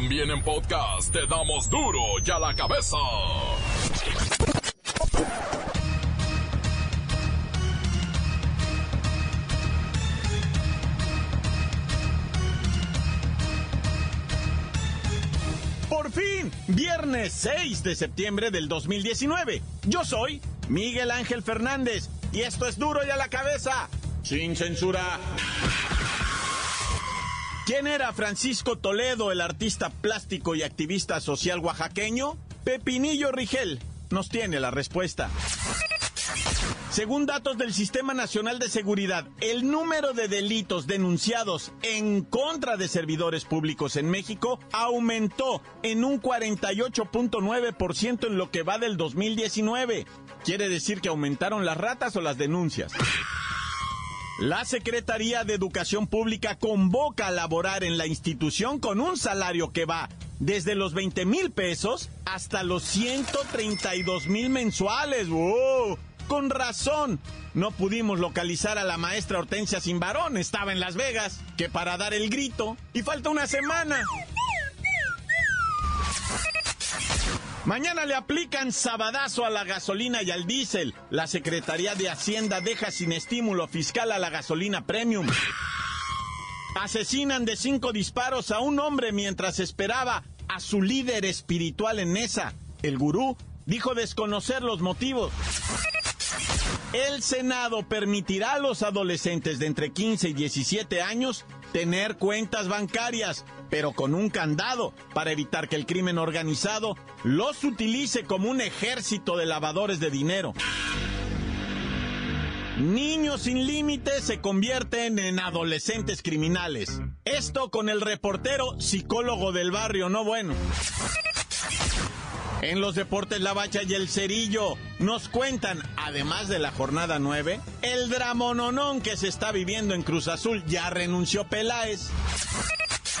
También en podcast te damos duro y a la cabeza. Por fin, viernes 6 de septiembre del 2019. Yo soy Miguel Ángel Fernández y esto es duro y a la cabeza, sin censura. ¿Quién era Francisco Toledo, el artista plástico y activista social oaxaqueño? Pepinillo Rigel nos tiene la respuesta. Según datos del Sistema Nacional de Seguridad, el número de delitos denunciados en contra de servidores públicos en México aumentó en un 48.9% en lo que va del 2019. ¿Quiere decir que aumentaron las ratas o las denuncias? La Secretaría de Educación Pública convoca a laborar en la institución con un salario que va desde los 20 mil pesos hasta los 132 mil mensuales. ¡Wow! Con razón, no pudimos localizar a la maestra Hortensia Simbarón, estaba en Las Vegas, que para dar el grito, y falta una semana. Mañana le aplican sabadazo a la gasolina y al diésel. La Secretaría de Hacienda deja sin estímulo fiscal a la gasolina premium. Asesinan de cinco disparos a un hombre mientras esperaba a su líder espiritual en Nesa. El gurú dijo desconocer los motivos. El Senado permitirá a los adolescentes de entre 15 y 17 años tener cuentas bancarias, pero con un candado para evitar que el crimen organizado los utilice como un ejército de lavadores de dinero. Niños sin límites se convierten en adolescentes criminales. Esto con el reportero psicólogo del barrio, no bueno. En los deportes La Bacha y el Cerillo nos cuentan, además de la jornada 9, el dramononón que se está viviendo en Cruz Azul. Ya renunció Peláez.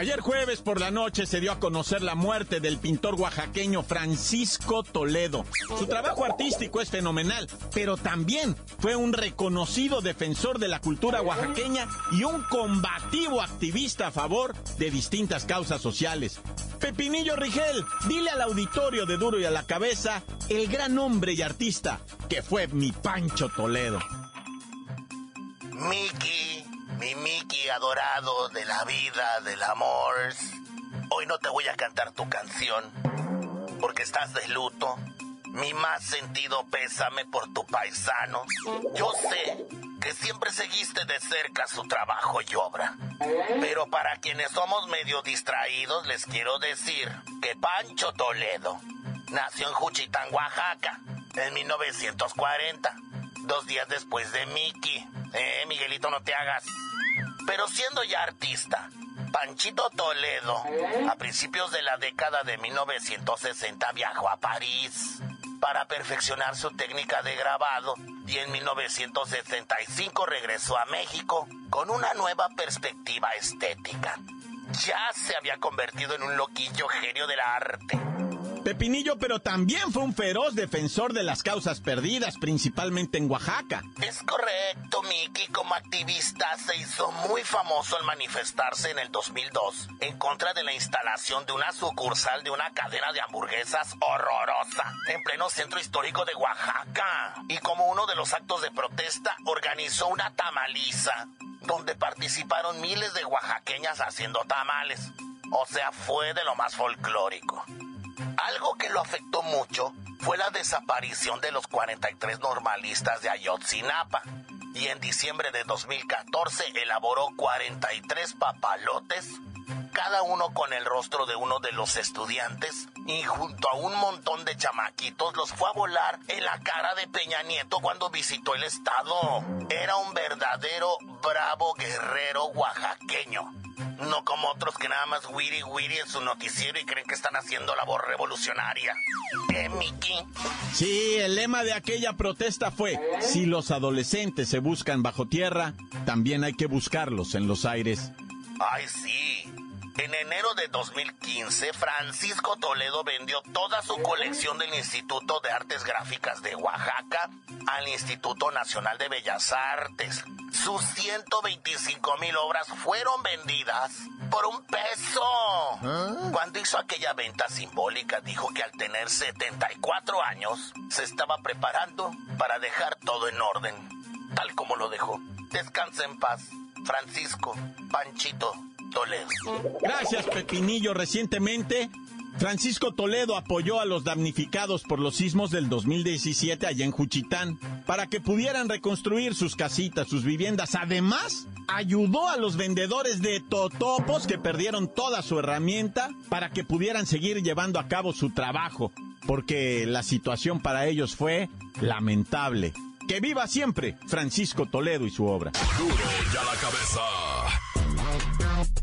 Ayer jueves por la noche se dio a conocer la muerte del pintor oaxaqueño Francisco Toledo. Su trabajo artístico es fenomenal, pero también fue un reconocido defensor de la cultura oaxaqueña y un combativo activista a favor de distintas causas sociales. Pepinillo Rigel, dile al auditorio de Duro y a la Cabeza el gran hombre y artista que fue mi Pancho Toledo. Miki, mi Miki adorado de la vida, del amor. Hoy no te voy a cantar tu canción porque estás de luto. Mi más sentido pésame por tu paisano. Yo sé que siempre seguiste de cerca su trabajo y obra. Pero para quienes somos medio distraídos, les quiero decir que Pancho Toledo nació en Juchitán, Oaxaca, en 1940, dos días después de Miki. Eh, Miguelito, no te hagas. Pero siendo ya artista, Panchito Toledo, a principios de la década de 1960 viajó a París para perfeccionar su técnica de grabado y en 1965 regresó a México con una nueva perspectiva estética. Ya se había convertido en un loquillo genio del arte. Pepinillo, pero también fue un feroz defensor de las causas perdidas, principalmente en Oaxaca. Es correcto, Mickey. Como activista se hizo muy famoso al manifestarse en el 2002 en contra de la instalación de una sucursal de una cadena de hamburguesas horrorosa en pleno centro histórico de Oaxaca. Y como uno de los actos de protesta, organizó una tamaliza donde participaron miles de oaxaqueñas haciendo tamales. O sea, fue de lo más folclórico. Algo que lo afectó mucho fue la desaparición de los 43 normalistas de Ayotzinapa. Y en diciembre de 2014 elaboró 43 papalotes cada uno con el rostro de uno de los estudiantes y junto a un montón de chamaquitos los fue a volar en la cara de Peña Nieto cuando visitó el estado. Era un verdadero bravo guerrero. Otros que nada más wiri wiri en su noticiero y creen que están haciendo labor revolucionaria. ¿Eh, Miki? Sí, el lema de aquella protesta fue, si los adolescentes se buscan bajo tierra, también hay que buscarlos en los aires. Ay, sí. En enero de 2015, Francisco Toledo vendió toda su colección del Instituto de Artes Gráficas de Oaxaca al Instituto Nacional de Bellas Artes. Sus 125 mil obras fueron vendidas por un peso. Cuando hizo aquella venta simbólica, dijo que al tener 74 años, se estaba preparando para dejar todo en orden, tal como lo dejó. Descansa en paz, Francisco Panchito Toledo. Gracias, Pepinillo. Recientemente, Francisco Toledo apoyó a los damnificados por los sismos del 2017 allá en Juchitán para que pudieran reconstruir sus casitas, sus viviendas. Además, ayudó a los vendedores de totopos que perdieron toda su herramienta para que pudieran seguir llevando a cabo su trabajo, porque la situación para ellos fue lamentable. Que viva siempre Francisco Toledo y su obra. Duro ya la cabeza.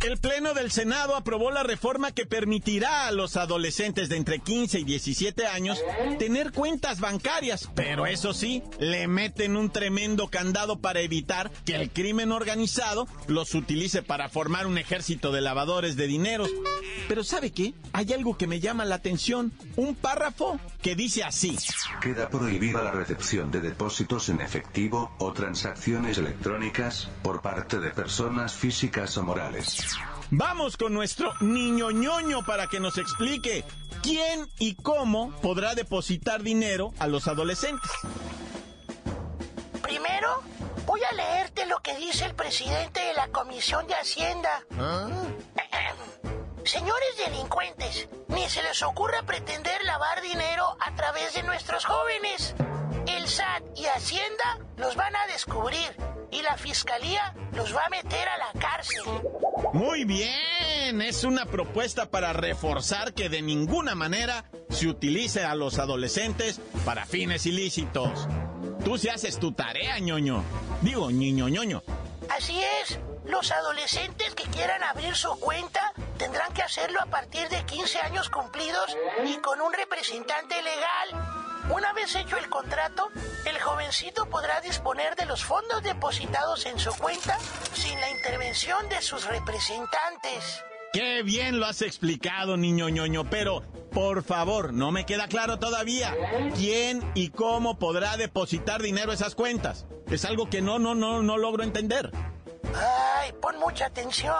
El Pleno del Senado aprobó la reforma que permitirá a los adolescentes de entre 15 y 17 años tener cuentas bancarias, pero eso sí, le meten un tremendo candado para evitar que el crimen organizado los utilice para formar un ejército de lavadores de dineros. Pero ¿sabe qué? Hay algo que me llama la atención, un párrafo que dice así. Queda prohibida la recepción de depósitos en efectivo o transacciones electrónicas por parte de personas físicas o morales. Vamos con nuestro niño ñoño para que nos explique quién y cómo podrá depositar dinero a los adolescentes. Primero, voy a leerte lo que dice el presidente de la Comisión de Hacienda. Señores delincuentes, ni se les ocurra pretender lavar dinero a través de nuestros jóvenes. El SAT y Hacienda los van a descubrir y la Fiscalía los va a meter a la cárcel. Muy bien, es una propuesta para reforzar que de ninguna manera se utilice a los adolescentes para fines ilícitos. Tú si haces tu tarea, ñoño. Digo, niño ñoño. Así es, los adolescentes que quieran abrir su cuenta tendrán que hacerlo a partir de 15 años cumplidos y con un representante legal. Una vez hecho el contrato, el jovencito podrá disponer de los fondos depositados en su cuenta sin la intervención de sus representantes. Qué bien lo has explicado, niño ñoño, pero por favor, no me queda claro todavía quién y cómo podrá depositar dinero a esas cuentas. Es algo que no, no, no, no logro entender. Ay, pon mucha atención.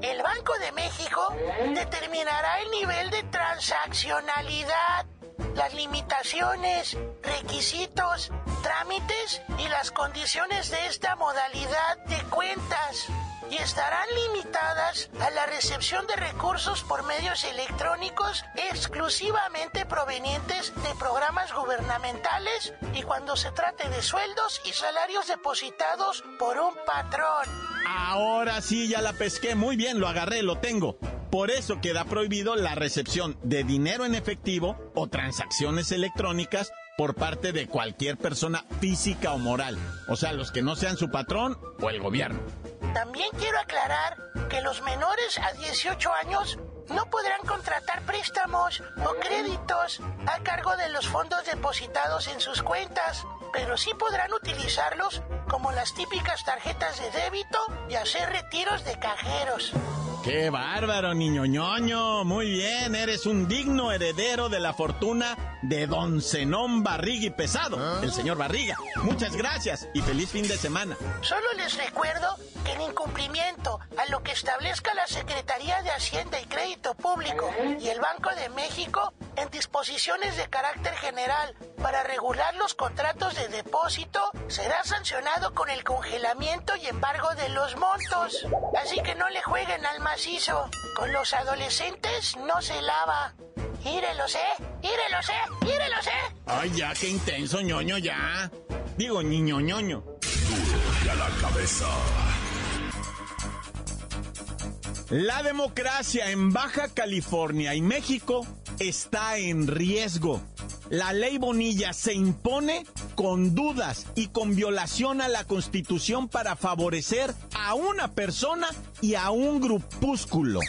El Banco de México determinará el nivel de transaccionalidad las limitaciones, requisitos, trámites y las condiciones de esta modalidad de cuentas y estarán limitadas a la recepción de recursos por medios electrónicos exclusivamente provenientes de programas gubernamentales y cuando se trate de sueldos y salarios depositados por un patrón. Ahora sí, ya la pesqué muy bien, lo agarré, lo tengo. Por eso queda prohibido la recepción de dinero en efectivo o transacciones electrónicas por parte de cualquier persona física o moral, o sea, los que no sean su patrón o el gobierno. También quiero aclarar que los menores a 18 años no podrán contratar préstamos o créditos a cargo de los fondos depositados en sus cuentas, pero sí podrán utilizarlos como las típicas tarjetas de débito y hacer retiros de cajeros. ¡Qué bárbaro, niño ñoño! Muy bien, eres un digno heredero de la fortuna de don Zenón Barriga y Pesado, el señor Barriga. Muchas gracias y feliz fin de semana. Solo les recuerdo que en incumplimiento a lo que establezca la Secretaría de Hacienda y Crédito Público y el Banco de México en disposiciones de carácter general para regular los contratos de depósito, será sancionado con el congelamiento y embargo de los montos. Así que no le jueguen al macizo. Con los adolescentes no se lava. Írelos, ¿eh? Írelos, ¿eh? Írelos, ¿eh? Ay, ya, qué intenso, ñoño, ya. Digo, niño ñoño. Duro ya la cabeza. La democracia en Baja California y México está en riesgo. La ley Bonilla se impone con dudas y con violación a la Constitución para favorecer a una persona y a un grupúsculo.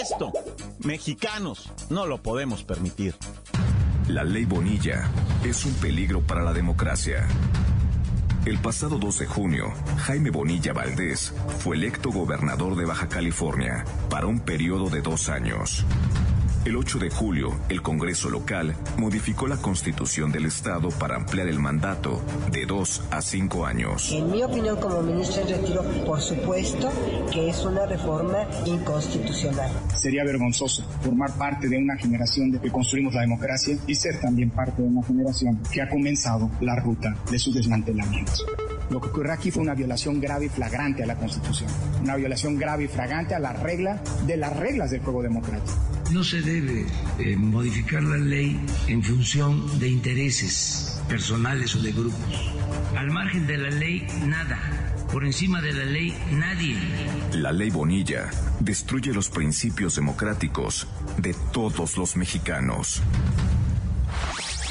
Esto, mexicanos, no lo podemos permitir. La ley Bonilla es un peligro para la democracia. El pasado 2 de junio, Jaime Bonilla Valdés fue electo gobernador de Baja California para un periodo de dos años. El 8 de julio, el Congreso local modificó la constitución del Estado para ampliar el mandato de dos a cinco años. En mi opinión, como ministro de retiro, por supuesto que es una reforma inconstitucional. Sería vergonzoso formar parte de una generación de que construimos la democracia y ser también parte de una generación que ha comenzado la ruta de su desmantelamiento. Lo que ocurrió aquí fue una violación grave y flagrante a la Constitución, una violación grave y flagrante a la regla de las reglas del juego democrático. No se debe eh, modificar la ley en función de intereses personales o de grupos. Al margen de la ley, nada. Por encima de la ley, nadie. La ley Bonilla destruye los principios democráticos de todos los mexicanos.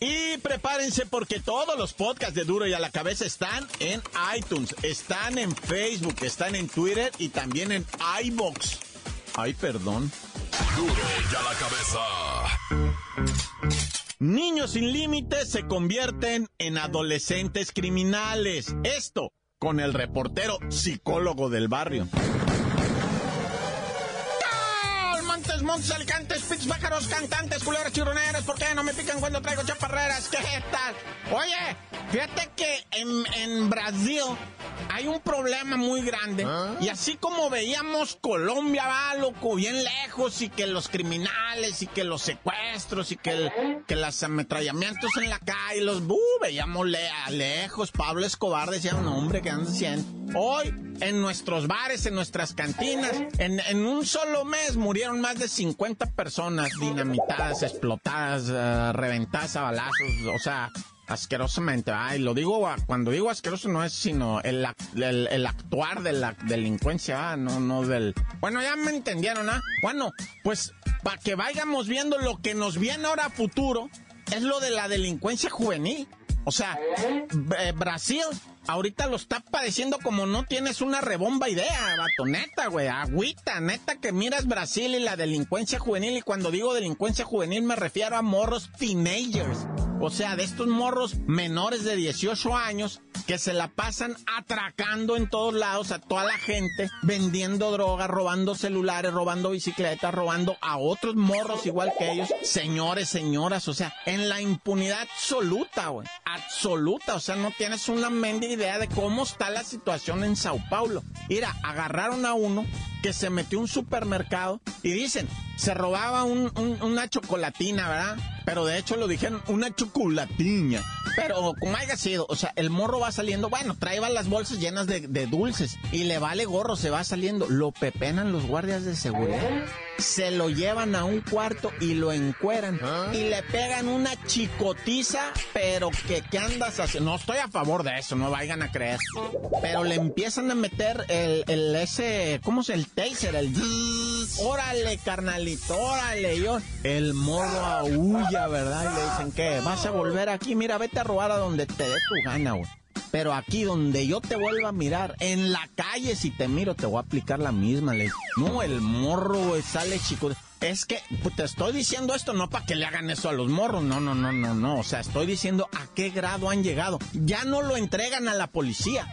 Y prepárense porque todos los podcasts de Duro y a la cabeza están en iTunes, están en Facebook, están en Twitter y también en iBox. Ay, perdón. Duro y a la cabeza. Niños sin límites se convierten en adolescentes criminales. Esto con el reportero psicólogo del barrio. Montes, montes, alicantes, pits, pájaros, cantantes, culeras, chirroneras, ¿por qué no me pican cuando traigo chaparreras? ¿Qué tal? Oye, fíjate que en, en Brasil hay un problema muy grande. Y así como veíamos Colombia, va, loco, bien lejos, y que los criminales, y que los secuestros, y que, el, que los ametrallamientos en la calle, los, uh, veíamos le, a lejos. Pablo Escobar decía, un hombre que anda haciendo. Hoy, en nuestros bares, en nuestras cantinas, en, en un solo mes murieron más de 50 personas dinamitadas, explotadas, uh, reventadas a balazos, o sea, asquerosamente. Ay, lo digo, cuando digo asqueroso no es sino el, el, el actuar de la delincuencia, ¿ah? no, no del... Bueno, ya me entendieron, ¿ah? Bueno, pues para que vayamos viendo lo que nos viene ahora a futuro, es lo de la delincuencia juvenil. O sea, eh, Brasil ahorita lo está padeciendo como no tienes una rebomba idea, vato, neta, güey, agüita, neta que miras Brasil y la delincuencia juvenil, y cuando digo delincuencia juvenil me refiero a morros teenagers, o sea, de estos morros menores de 18 años que se la pasan atracando en todos lados a toda la gente, vendiendo drogas, robando celulares, robando bicicletas, robando a otros morros igual que ellos, señores, señoras, o sea, en la impunidad absoluta, güey, absoluta, o sea, no tienes una mendiga idea de cómo está la situación en Sao Paulo. Mira, agarraron a uno que se metió a un supermercado y dicen, se robaba un, un, una chocolatina, ¿verdad? Pero de hecho lo dijeron, una chocolatina. Pero como haya sido, o sea, el morro va saliendo, bueno, traía las bolsas llenas de, de dulces y le vale gorro, se va saliendo. Lo pepenan los guardias de seguridad. Se lo llevan a un cuarto y lo encueran. Y le pegan una chicotiza, pero que ¿qué andas haciendo? No estoy a favor de eso, no vayan a creer. Pero le empiezan a meter el, el ese, ¿cómo se el taser? El órale, carnalito, órale, yo. El morro aúlla, ¿verdad? Y le dicen, ¿qué? ¿Vas a volver aquí? Mira, vete a robar a donde te dé tu gana, güey. Pero aquí donde yo te vuelva a mirar, en la calle si te miro te voy a aplicar la misma ley. No, el morro, sale chico. Es que pues, te estoy diciendo esto no para que le hagan eso a los morros, no, no, no, no, no. O sea, estoy diciendo a qué grado han llegado. Ya no lo entregan a la policía.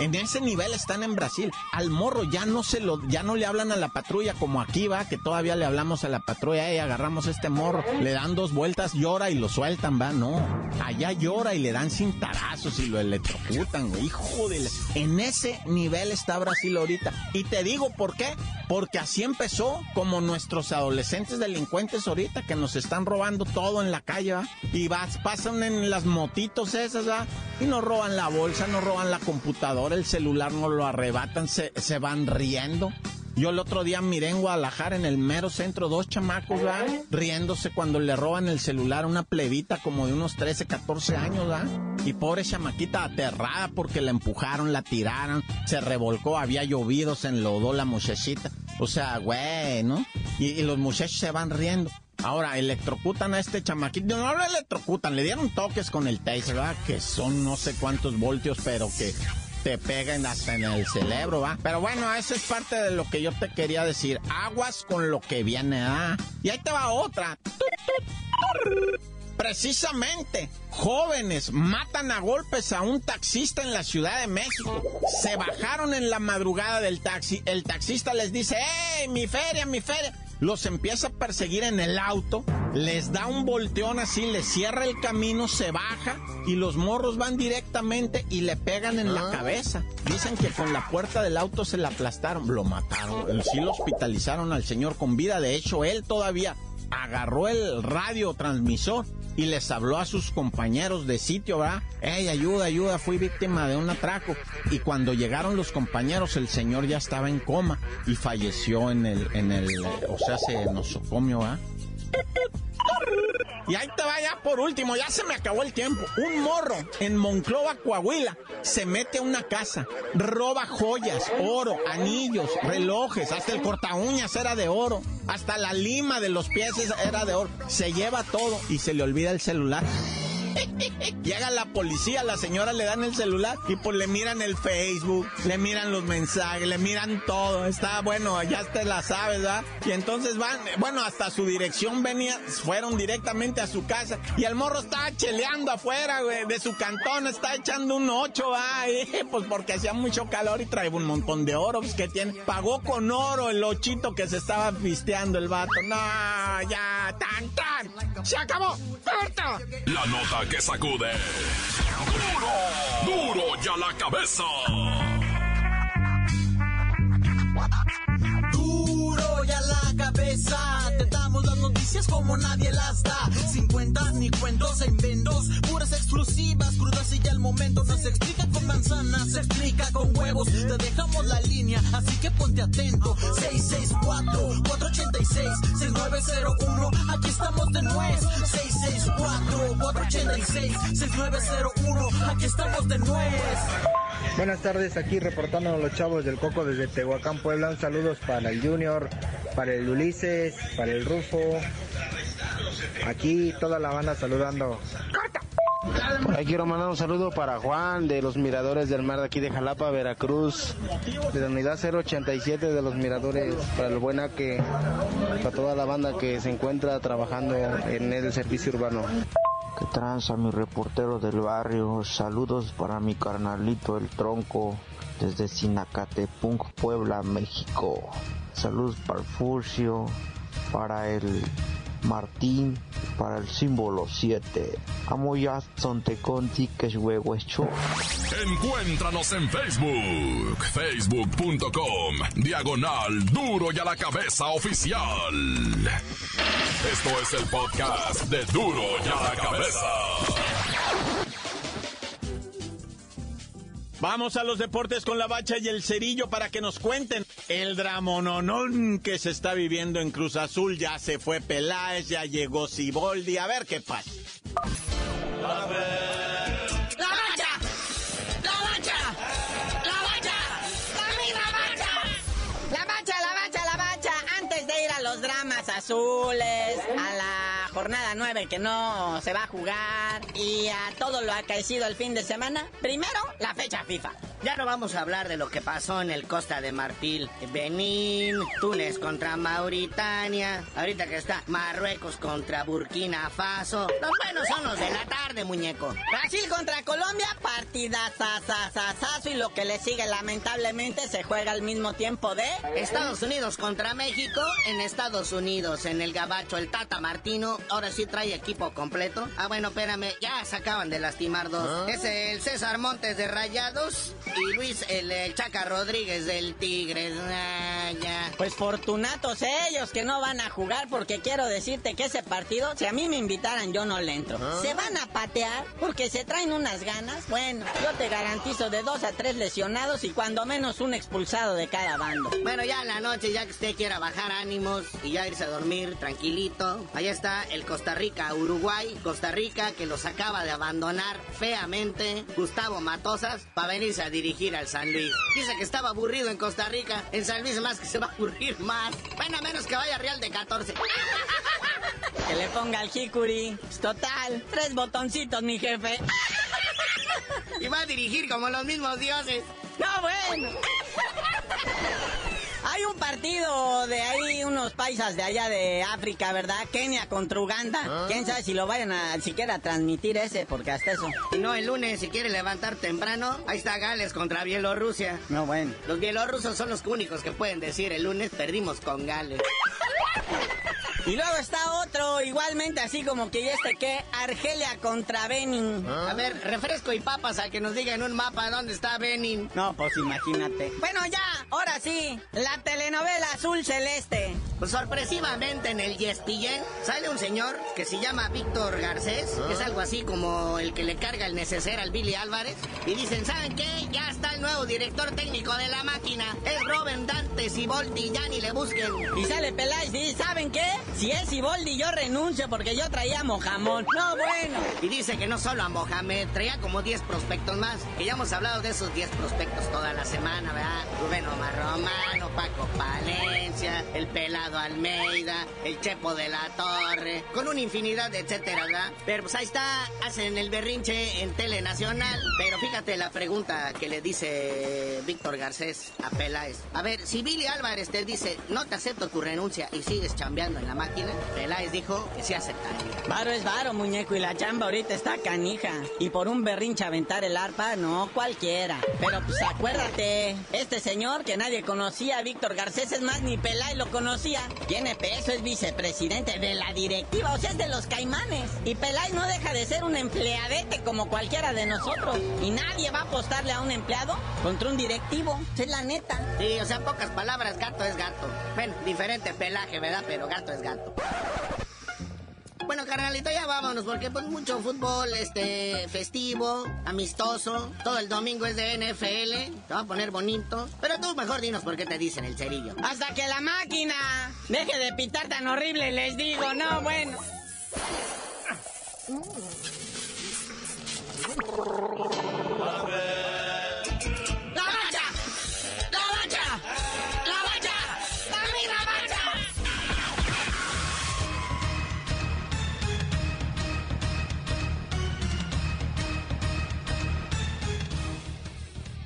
En ese nivel están en Brasil. Al morro ya no se lo, ya no le hablan a la patrulla como aquí va, que todavía le hablamos a la patrulla, y agarramos este morro, le dan dos vueltas, llora y lo sueltan, va, no. Allá llora y le dan cintarazos y lo electrocutan, güey. Hijo de... En ese nivel está Brasil ahorita. Y te digo por qué. Porque así empezó, como nuestros adolescentes delincuentes ahorita que nos están robando todo en la calle. Y vas, pasan en las motitos esas. Y nos roban la bolsa, nos roban la computadora, el celular nos lo arrebatan, se, se van riendo. Yo el otro día miré en Guadalajara, en el mero centro, dos chamacos, ¿va? Riéndose cuando le roban el celular a una plebita como de unos 13, 14 años, ¿va? Y pobre chamaquita aterrada porque la empujaron, la tiraron, se revolcó, había llovido, se enlodó la muchachita. O sea, güey, ¿no? Y, y los muchachos se van riendo. Ahora, electrocutan a este chamaquito. No lo electrocutan, le dieron toques con el taser, ¿verdad? Que son no sé cuántos voltios, pero que te pegan hasta en el cerebro, ¿va? Pero bueno, eso es parte de lo que yo te quería decir. Aguas con lo que viene, ¿ah? Y ahí te va otra. Precisamente, jóvenes matan a golpes a un taxista en la Ciudad de México. Se bajaron en la madrugada del taxi. El taxista les dice, ¡Ey, mi feria, mi feria! Los empieza a perseguir en el auto, les da un volteón así, les cierra el camino, se baja y los morros van directamente y le pegan en la cabeza. Dicen que con la puerta del auto se la aplastaron, lo mataron. Sí lo hospitalizaron al señor con vida. De hecho, él todavía agarró el radio transmisor y les habló a sus compañeros de sitio, ¿verdad? ¡Ey, ayuda, ayuda! Fui víctima de un atraco. Y cuando llegaron los compañeros, el señor ya estaba en coma y falleció en el, en el, o sea, se nosocomio, ¿verdad? Y ahí te va ya por último, ya se me acabó el tiempo. Un morro en Monclova, Coahuila, se mete a una casa, roba joyas, oro, anillos, relojes, hasta el corta uñas era de oro, hasta la lima de los pies era de oro. Se lleva todo y se le olvida el celular. Llega la policía, la señora le dan el celular y pues le miran el Facebook, le miran los mensajes, le miran todo. Está bueno, ya te la sabes, ¿verdad? Y entonces van, bueno, hasta su dirección venía, fueron directamente a su casa y el morro estaba cheleando afuera, güey, de su cantón, está echando un ocho, ¿va? pues porque hacía mucho calor y trae un montón de oro pues, que tiene. Pagó con oro el ochito que se estaba pisteando el vato. No, ya, tan, tan. Se acabó. ¡Corta! La nota que sacude. ¡Duro! ¡Duro ya la cabeza! Noticias como nadie las da. Sin cuentas ni cuentos en vendos. Puras exclusivas, crudas y ya el momento. No se explica con manzanas, se explica con huevos. Te dejamos la línea, así que ponte atento. 664-486-6901. Aquí estamos de nuez. 664-486-6901. Aquí estamos de nuez. Buenas tardes, aquí reportándonos los chavos del Coco desde Tehuacán, Puebla. Un saludos para el Junior, para el Ulises, para el Rufo. Aquí toda la banda saludando. Por ahí quiero mandar un saludo para Juan de los Miradores del Mar de aquí de Jalapa, Veracruz, de la unidad 087 de los Miradores, para el buena que, para toda la banda que se encuentra trabajando en el servicio urbano. Que tranza mi reportero del barrio, saludos para mi carnalito el tronco desde Sinacatepunk, Puebla, México. Saludos para el Furcio, para el Martín, para el símbolo 7. Amo ya Conti que es huevo hecho. Encuéntranos en Facebook, facebook.com, diagonal duro y a la cabeza oficial. Esto es el podcast de duro y a la cabeza. Vamos a los deportes con la bacha y el cerillo para que nos cuenten el dramononón que se está viviendo en Cruz Azul. Ya se fue Peláez, ya llegó Siboldi. A ver qué pasa. ¡La bacha! ¡La bacha! ¡La bacha! ¡La bacha! La bacha, la bacha, la bacha. Antes de ir a los dramas azules, a la jornada 9 que no se va a jugar y a todo lo acaecido el fin de semana, primero la fecha FIFA. Ya no vamos a hablar de lo que pasó en el Costa de Marfil, Benín, Túnez contra Mauritania, ahorita que está Marruecos contra Burkina Faso. Los buenos son los de la tarde, muñeco. Brasil contra Colombia, partida sasasasazo y lo que le sigue lamentablemente se juega al mismo tiempo de Estados Unidos contra México, en Estados Unidos, en el Gabacho, el Tata Martino, ahora sí trae equipo completo. Ah, bueno, espérame, ya se acaban de lastimar dos. Es el César Montes de Rayados Y Luis, el, el Chaca Rodríguez del Tigres. Ah, ya. Pues fortunatos ellos que no van a jugar porque quiero decirte que ese partido, si a mí me invitaran yo no le entro. Se van a patear porque se traen unas ganas. Bueno, yo te garantizo de dos a tres lesionados y cuando menos un expulsado de cada bando. Bueno, ya en la noche, ya que usted quiera bajar ánimos y ya irse a dormir tranquilito. Allá está el Costa Rica-Uruguay. Costa Rica que los acaba de abandonar feamente Gustavo Matosas para venirse a dirigir al San Luis. Dice que estaba aburrido en Costa Rica. En San Luis más que se va a aburrir más. Bueno, a menos que vaya Real de 14. Que le ponga al Hikuri. Pues, Total, tres botoncitos, mi jefe. Y va a dirigir como los mismos dioses. No, bueno. Hay un partido de ahí, unos paisas de allá de África, ¿verdad? Kenia contra Uganda. ¿Quién sabe si lo vayan a siquiera transmitir ese? Porque hasta eso. Y no, el lunes, si quiere levantar temprano, ahí está Gales contra Bielorrusia. No, bueno. Los bielorrusos son los únicos que pueden decir el lunes perdimos con Gales. Y luego está otro, igualmente así como que ya este que, Argelia contra Benin. A ver, refresco y papas a que nos diga en un mapa dónde está Benin. No, pues imagínate. Bueno, ya, ahora sí, la telenovela Azul Celeste. Pues sorpresivamente en el Yespillén sale un señor que se llama Víctor Garcés, que es algo así como el que le carga el neceser al Billy Álvarez. Y dicen, ¿saben qué? Ya está el nuevo director técnico de la máquina. Es Robin Dante Siboldi, ya ni le busquen. Y sale Peláez y ¿saben qué? Si es Siboldi yo renuncio porque yo traía Mojamón. No, bueno. Y dice que no solo a Mohamed, traía como 10 prospectos más. Que ya hemos hablado de esos 10 prospectos toda la semana, ¿verdad? Rubén Omar Romano, Paco Palencia, el Almeida, el Chepo de la Torre, con una infinidad de etcétera, ¿verdad? Pero pues ahí está, hacen el berrinche en Telenacional. Pero fíjate la pregunta que le dice Víctor Garcés a Peláez. A ver, si Billy Álvarez te dice, no te acepto tu renuncia y sigues chambeando en la máquina, Peláez dijo que sí aceptaría. Varo es varo, muñeco, y la chamba ahorita está canija. Y por un berrinche aventar el arpa, no cualquiera. Pero pues acuérdate, este señor que nadie conocía, Víctor Garcés, es más, ni Peláez lo conocía. Tiene peso, es vicepresidente de la directiva, o sea, es de los caimanes. Y Peláez no deja de ser un empleadete como cualquiera de nosotros. Y nadie va a apostarle a un empleado contra un directivo. Es la neta. Sí, o sea, pocas palabras, gato es gato. Bueno, diferente pelaje, ¿verdad? Pero gato es gato. Bueno, carnalito, ya vámonos, porque pues mucho fútbol, este, festivo, amistoso, todo el domingo es de NFL, te va a poner bonito. Pero tú mejor dinos por qué te dicen el cerillo. Hasta que la máquina deje de pitar tan horrible, les digo, no, bueno.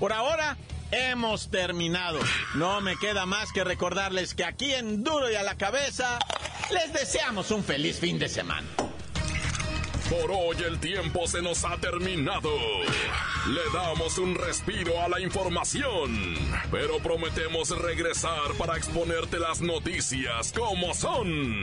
Por ahora hemos terminado. No me queda más que recordarles que aquí en Duro y a la cabeza les deseamos un feliz fin de semana. Por hoy el tiempo se nos ha terminado. Le damos un respiro a la información, pero prometemos regresar para exponerte las noticias como son.